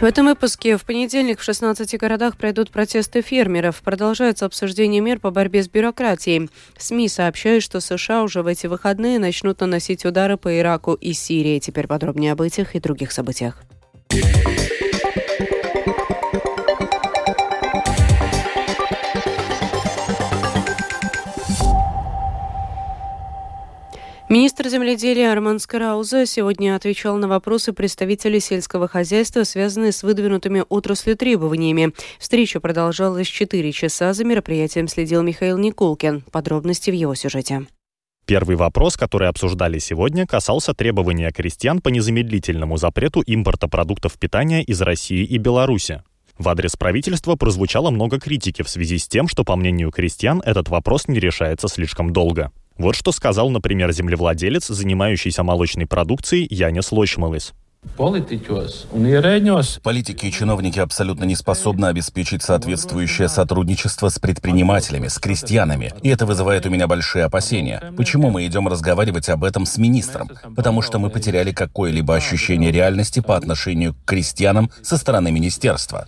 В этом выпуске в понедельник в 16 городах пройдут протесты фермеров. Продолжается обсуждение мер по борьбе с бюрократией. СМИ сообщают, что США уже в эти выходные начнут наносить удары по Ираку и Сирии. Теперь подробнее об этих и других событиях. Министр земледелия Арман Скарауза сегодня отвечал на вопросы представителей сельского хозяйства, связанные с выдвинутыми отраслью требованиями. Встреча продолжалась 4 часа. За мероприятием следил Михаил Никулкин. Подробности в его сюжете. Первый вопрос, который обсуждали сегодня, касался требования крестьян по незамедлительному запрету импорта продуктов питания из России и Беларуси. В адрес правительства прозвучало много критики в связи с тем, что, по мнению крестьян, этот вопрос не решается слишком долго. Вот что сказал, например, землевладелец, занимающийся молочной продукцией Янис Лочмалыс. Политики и чиновники абсолютно не способны обеспечить соответствующее сотрудничество с предпринимателями, с крестьянами. И это вызывает у меня большие опасения. Почему мы идем разговаривать об этом с министром? Потому что мы потеряли какое-либо ощущение реальности по отношению к крестьянам со стороны министерства.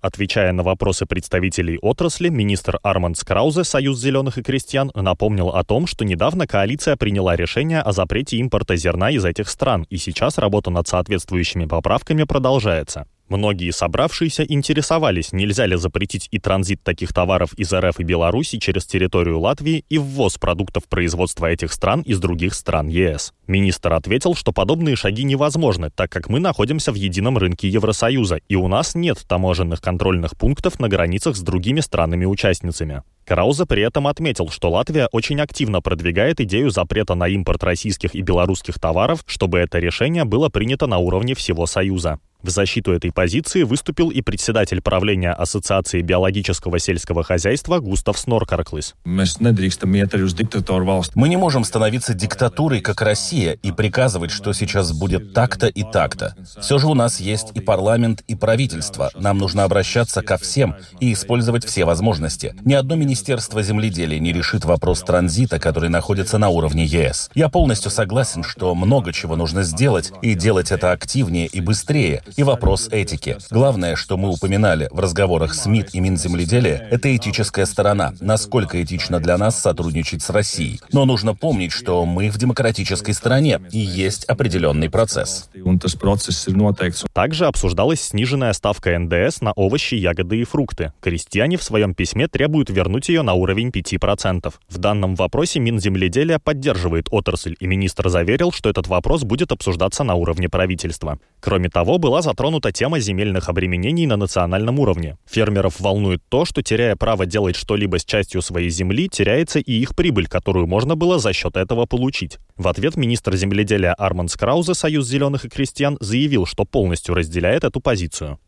Отвечая на вопросы представителей отрасли, министр Арманд Краузе, Союз зеленых и крестьян, напомнил о том, что недавно коалиция приняла решение о запрете импорта зерна из этих стран стран, и сейчас работа над соответствующими поправками продолжается. Многие собравшиеся интересовались, нельзя ли запретить и транзит таких товаров из РФ и Беларуси через территорию Латвии и ввоз продуктов производства этих стран из других стран ЕС. Министр ответил, что подобные шаги невозможны, так как мы находимся в едином рынке Евросоюза, и у нас нет таможенных контрольных пунктов на границах с другими странами-участницами. Крауза при этом отметил, что Латвия очень активно продвигает идею запрета на импорт российских и белорусских товаров, чтобы это решение было принято на уровне всего Союза. В защиту этой позиции выступил и председатель правления Ассоциации биологического сельского хозяйства Густав Сноркарклыс. Мы не можем становиться диктатурой, как Россия, и приказывать, что сейчас будет так-то и так-то. Все же у нас есть и парламент, и правительство. Нам нужно обращаться ко всем и использовать все возможности. Ни одно министерство земледелия не решит вопрос транзита, который находится на уровне ЕС. Я полностью согласен, что много чего нужно сделать, и делать это активнее и быстрее, и вопрос этики. Главное, что мы упоминали в разговорах с МИД и Минземледелия, это этическая сторона. Насколько этично для нас сотрудничать с Россией. Но нужно помнить, что мы в демократической стране, и есть определенный процесс. Также обсуждалась сниженная ставка НДС на овощи, ягоды и фрукты. Крестьяне в своем письме требуют вернуть ее на уровень 5%. В данном вопросе Минземледелия поддерживает отрасль, и министр заверил, что этот вопрос будет обсуждаться на уровне правительства. Кроме того, была затронута тема земельных обременений на национальном уровне. Фермеров волнует то, что, теряя право делать что-либо с частью своей земли, теряется и их прибыль, которую можно было за счет этого получить. В ответ министр земледелия Арман Скраузе, Союз зеленых и крестьян, заявил, что полностью разделяет эту позицию.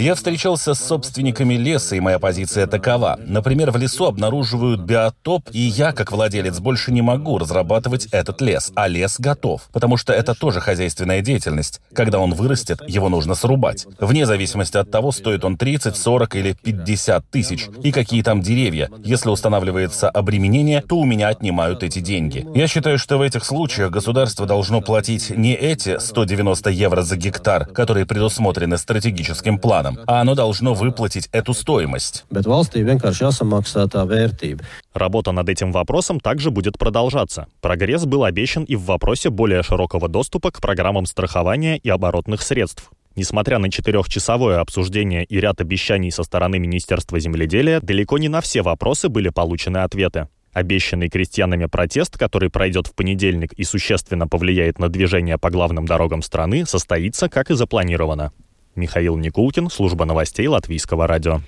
Я встречался с собственниками леса, и моя позиция такова. Например, в лесу обнаруживают биотоп, и я, как владелец, больше не могу разрабатывать этот лес, а лес готов, потому что это тоже хозяйственная деятельность. Когда он вырастет, его нужно срубать. Вне зависимости от того, стоит он 30, 40 или 50 тысяч, и какие там деревья. Если устанавливается обременение, то у меня отнимают эти деньги. Я считаю, что в этих случаях государство должно платить не эти 190 евро за гектар, гектар, которые предусмотрены стратегическим планом, а оно должно выплатить эту стоимость. Работа над этим вопросом также будет продолжаться. Прогресс был обещан и в вопросе более широкого доступа к программам страхования и оборотных средств. Несмотря на четырехчасовое обсуждение и ряд обещаний со стороны Министерства земледелия, далеко не на все вопросы были получены ответы. Обещанный крестьянами протест, который пройдет в понедельник и существенно повлияет на движение по главным дорогам страны, состоится, как и запланировано. Михаил Никулкин, служба новостей Латвийского радио.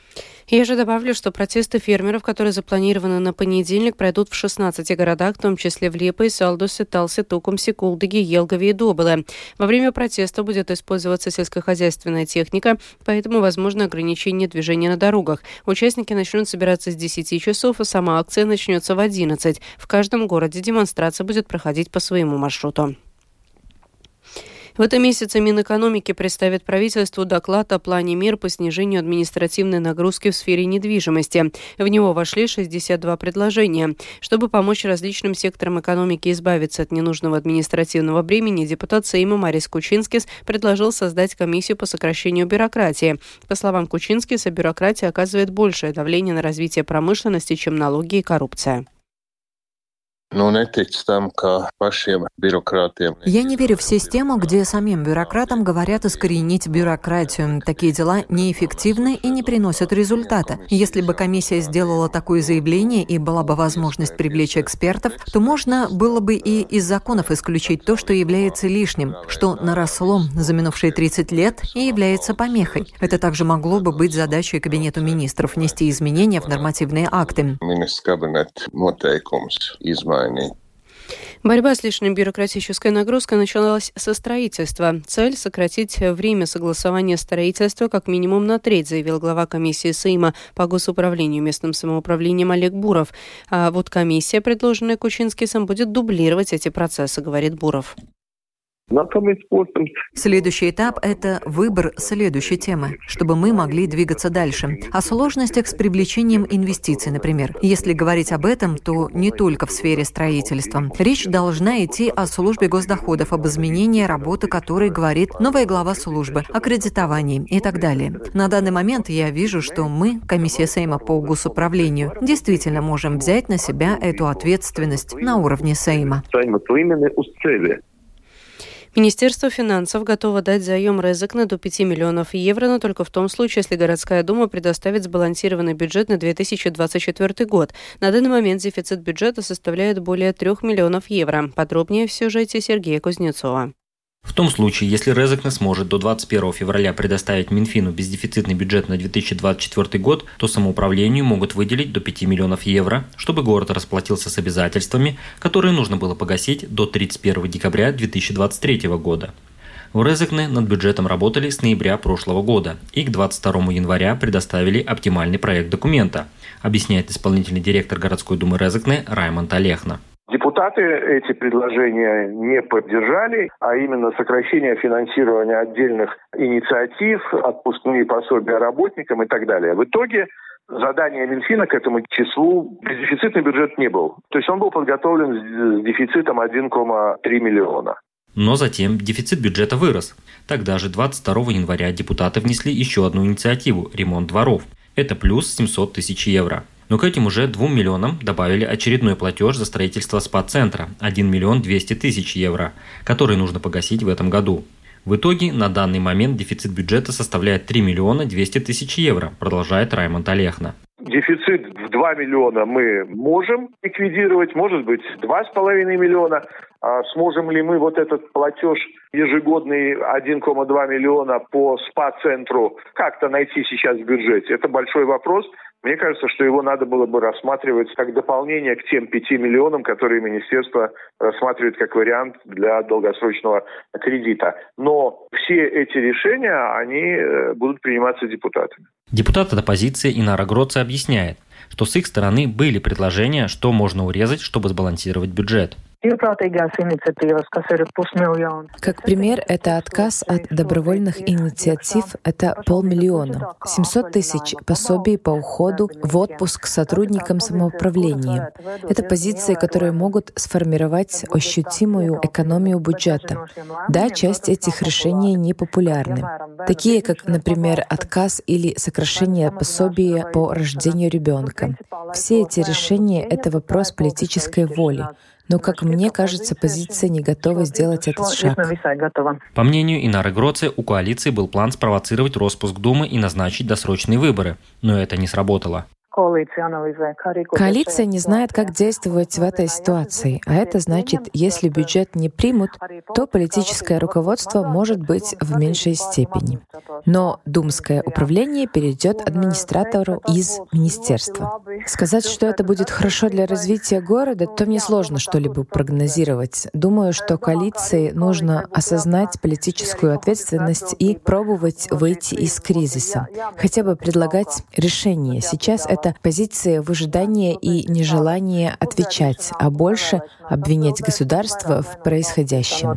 Я же добавлю, что протесты фермеров, которые запланированы на понедельник, пройдут в 16 городах, в том числе в Лепой, Салдусе, Талсе, Тукумсе, Кулдыге, Елгове и Добыле. Во время протеста будет использоваться сельскохозяйственная техника, поэтому возможно ограничение движения на дорогах. Участники начнут собираться с 10 часов, а сама акция начнется в 11. В каждом городе демонстрация будет проходить по своему маршруту. В этом месяце Минэкономики представит правительству доклад о плане мер по снижению административной нагрузки в сфере недвижимости. В него вошли 62 предложения. Чтобы помочь различным секторам экономики избавиться от ненужного административного бремени, депутат Сейма Марис Кучинскис предложил создать комиссию по сокращению бюрократии. По словам Кучинскиса, бюрократия оказывает большее давление на развитие промышленности, чем налоги и коррупция. Я не верю в систему, где самим бюрократам говорят искоренить бюрократию. Такие дела неэффективны и не приносят результата. Если бы комиссия сделала такое заявление и была бы возможность привлечь экспертов, то можно было бы и из законов исключить то, что является лишним, что наросло за минувшие 30 лет и является помехой. Это также могло бы быть задачей Кабинету министров внести изменения в нормативные акты. Борьба с лишней бюрократической нагрузкой началась со строительства. Цель – сократить время согласования строительства как минимум на треть, заявил глава комиссии Сейма по госуправлению местным самоуправлением Олег Буров. А вот комиссия, предложенная Кучинскисом, будет дублировать эти процессы, говорит Буров. Следующий этап – это выбор следующей темы, чтобы мы могли двигаться дальше. О сложностях с привлечением инвестиций, например. Если говорить об этом, то не только в сфере строительства. Речь должна идти о службе госдоходов, об изменении работы которой говорит новая глава службы, о кредитовании и так далее. На данный момент я вижу, что мы, комиссия Сейма по госуправлению, действительно можем взять на себя эту ответственность на уровне Сейма. Министерство финансов готово дать заем Резекна до 5 миллионов евро, но только в том случае, если городская дума предоставит сбалансированный бюджет на 2024 год. На данный момент дефицит бюджета составляет более 3 миллионов евро. Подробнее в сюжете Сергея Кузнецова. В том случае, если Резекне сможет до 21 февраля предоставить Минфину бездефицитный бюджет на 2024 год, то самоуправлению могут выделить до 5 миллионов евро, чтобы город расплатился с обязательствами, которые нужно было погасить до 31 декабря 2023 года. В Резекне над бюджетом работали с ноября прошлого года и к 22 января предоставили оптимальный проект документа, объясняет исполнительный директор городской думы Резекне Раймонд Олехна. Депутаты эти предложения не поддержали, а именно сокращение финансирования отдельных инициатив, отпускные пособия работникам и так далее. В итоге задание Минфина к этому числу дефицитный бюджет не был. То есть он был подготовлен с дефицитом 1,3 миллиона. Но затем дефицит бюджета вырос. Тогда же 22 января депутаты внесли еще одну инициативу – ремонт дворов. Это плюс 700 тысяч евро. Но к этим уже 2 миллионам добавили очередной платеж за строительство спа-центра – 1 миллион 200 тысяч евро, который нужно погасить в этом году. В итоге на данный момент дефицит бюджета составляет 3 миллиона 200 тысяч евро, продолжает Раймонд Олехна. Дефицит в 2 миллиона мы можем ликвидировать, может быть, 2,5 миллиона. А сможем ли мы вот этот платеж ежегодный 1,2 миллиона по СПА-центру как-то найти сейчас в бюджете? Это большой вопрос. Мне кажется, что его надо было бы рассматривать как дополнение к тем 5 миллионам, которые министерство рассматривает как вариант для долгосрочного кредита. Но все эти решения, они э, будут приниматься депутатами. Депутат от оппозиции Инара Гроца объясняет, что с их стороны были предложения, что можно урезать, чтобы сбалансировать бюджет. Как пример, это отказ от добровольных инициатив – это полмиллиона. 700 тысяч пособий по уходу в отпуск сотрудникам самоуправления. Это позиции, которые могут сформировать ощутимую экономию бюджета. Да, часть этих решений непопулярны. Такие, как, например, отказ или сокращение пособия по рождению ребенка. Все эти решения — это вопрос политической воли. Но, как мне кажется, позиция не готова сделать этот шаг. По мнению Инары Гроце, у коалиции был план спровоцировать распуск Думы и назначить досрочные выборы. Но это не сработало. Коалиция не знает, как действовать в этой ситуации, а это значит, если бюджет не примут, то политическое руководство может быть в меньшей степени. Но думское управление перейдет администратору из министерства. Сказать, что это будет хорошо для развития города, то мне сложно что-либо прогнозировать. Думаю, что коалиции нужно осознать политическую ответственность и пробовать выйти из кризиса. Хотя бы предлагать решение. Сейчас это это позиция выжидания и нежелание отвечать, а больше обвинять государство в происходящем.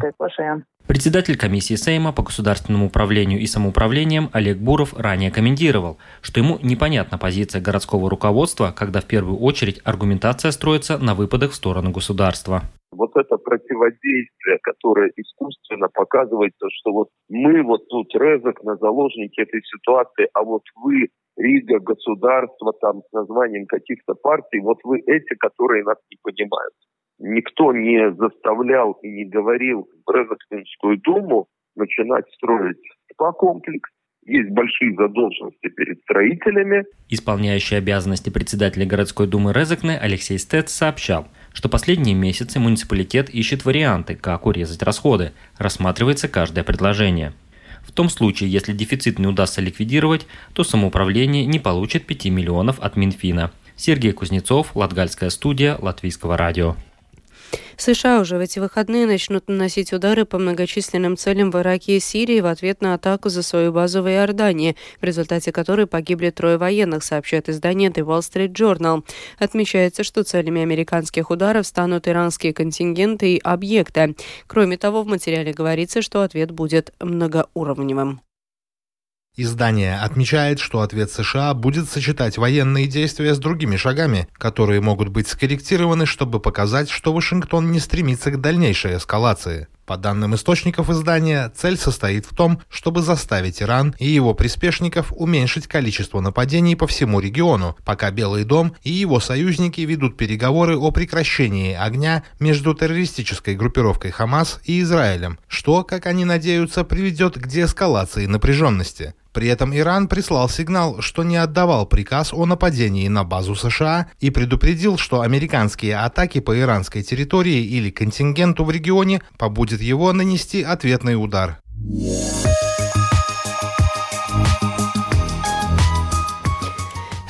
Председатель комиссии Сейма по государственному управлению и самоуправлениям Олег Буров ранее комментировал, что ему непонятна позиция городского руководства, когда в первую очередь аргументация строится на выпадах в сторону государства. Вот это противодействие, которое искусственно показывается, что вот мы вот тут резок на заложники этой ситуации, а вот вы Рига, государство там с названием каких-то партий, вот вы эти, которые нас не понимают никто не заставлял и не говорил Брезоктинскую думу начинать строить спа-комплекс. Есть большие задолженности перед строителями. Исполняющий обязанности председателя городской думы Резекне Алексей Стец сообщал, что последние месяцы муниципалитет ищет варианты, как урезать расходы. Рассматривается каждое предложение. В том случае, если дефицит не удастся ликвидировать, то самоуправление не получит 5 миллионов от Минфина. Сергей Кузнецов, Латгальская студия, Латвийского радио. США уже в эти выходные начнут наносить удары по многочисленным целям в Ираке и Сирии в ответ на атаку за свою базу в Иордании, в результате которой погибли трое военных, сообщает издание The Wall Street Journal. Отмечается, что целями американских ударов станут иранские контингенты и объекты. Кроме того, в материале говорится, что ответ будет многоуровневым. Издание отмечает, что ответ США будет сочетать военные действия с другими шагами, которые могут быть скорректированы, чтобы показать, что Вашингтон не стремится к дальнейшей эскалации. По данным источников издания, цель состоит в том, чтобы заставить Иран и его приспешников уменьшить количество нападений по всему региону, пока Белый дом и его союзники ведут переговоры о прекращении огня между террористической группировкой Хамас и Израилем, что, как они надеются, приведет к деэскалации напряженности. При этом Иран прислал сигнал, что не отдавал приказ о нападении на базу США и предупредил, что американские атаки по иранской территории или контингенту в регионе побудет его нанести ответный удар.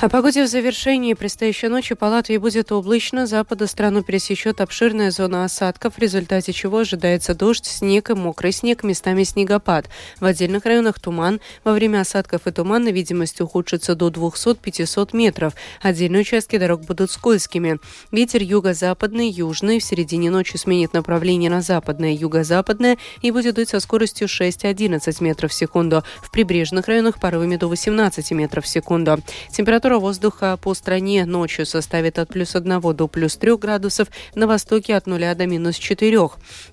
О погоде в завершении предстоящей ночи по Латвии будет облачно. Запада страну пересечет обширная зона осадков, в результате чего ожидается дождь, снег и мокрый снег, местами снегопад. В отдельных районах туман. Во время осадков и тумана видимость ухудшится до 200-500 метров. Отдельные участки дорог будут скользкими. Ветер юго-западный, южный в середине ночи сменит направление на западное, юго-западное и будет дуть со скоростью 6-11 метров в секунду. В прибрежных районах порывами до 18 метров в секунду. Температура Температура воздуха по стране ночью составит от плюс 1 до плюс 3 градусов, на востоке от 0 до минус 4.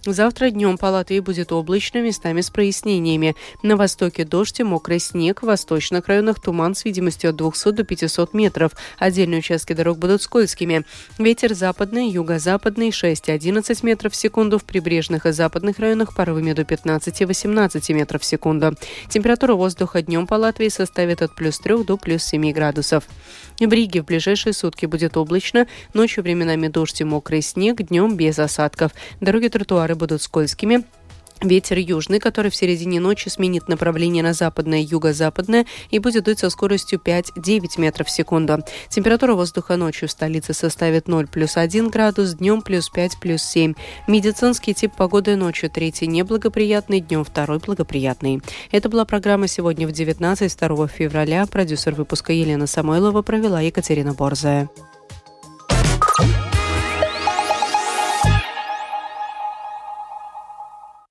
Завтра днем по Латвии будет облачно, местами с прояснениями. На востоке дождь и мокрый снег, в восточных районах туман с видимостью от 200 до 500 метров. Отдельные участки дорог будут скользкими. Ветер западный, юго-западный 6-11 метров в секунду, в прибрежных и западных районах порывами до 15-18 метров в секунду. Температура воздуха днем по Латвии составит от плюс 3 до плюс 7 градусов. В Риге в ближайшие сутки будет облачно, ночью временами дождь и мокрый снег, днем без осадков. Дороги тротуары будут скользкими, Ветер южный, который в середине ночи сменит направление на западное и юго-западное и будет дуть со скоростью 5-9 метров в секунду. Температура воздуха ночью в столице составит 0 плюс 1 градус, днем плюс 5 плюс 7. Медицинский тип погоды ночью третий неблагоприятный, днем второй благоприятный. Это была программа сегодня в 19 2 февраля. Продюсер выпуска Елена Самойлова провела Екатерина Борзая.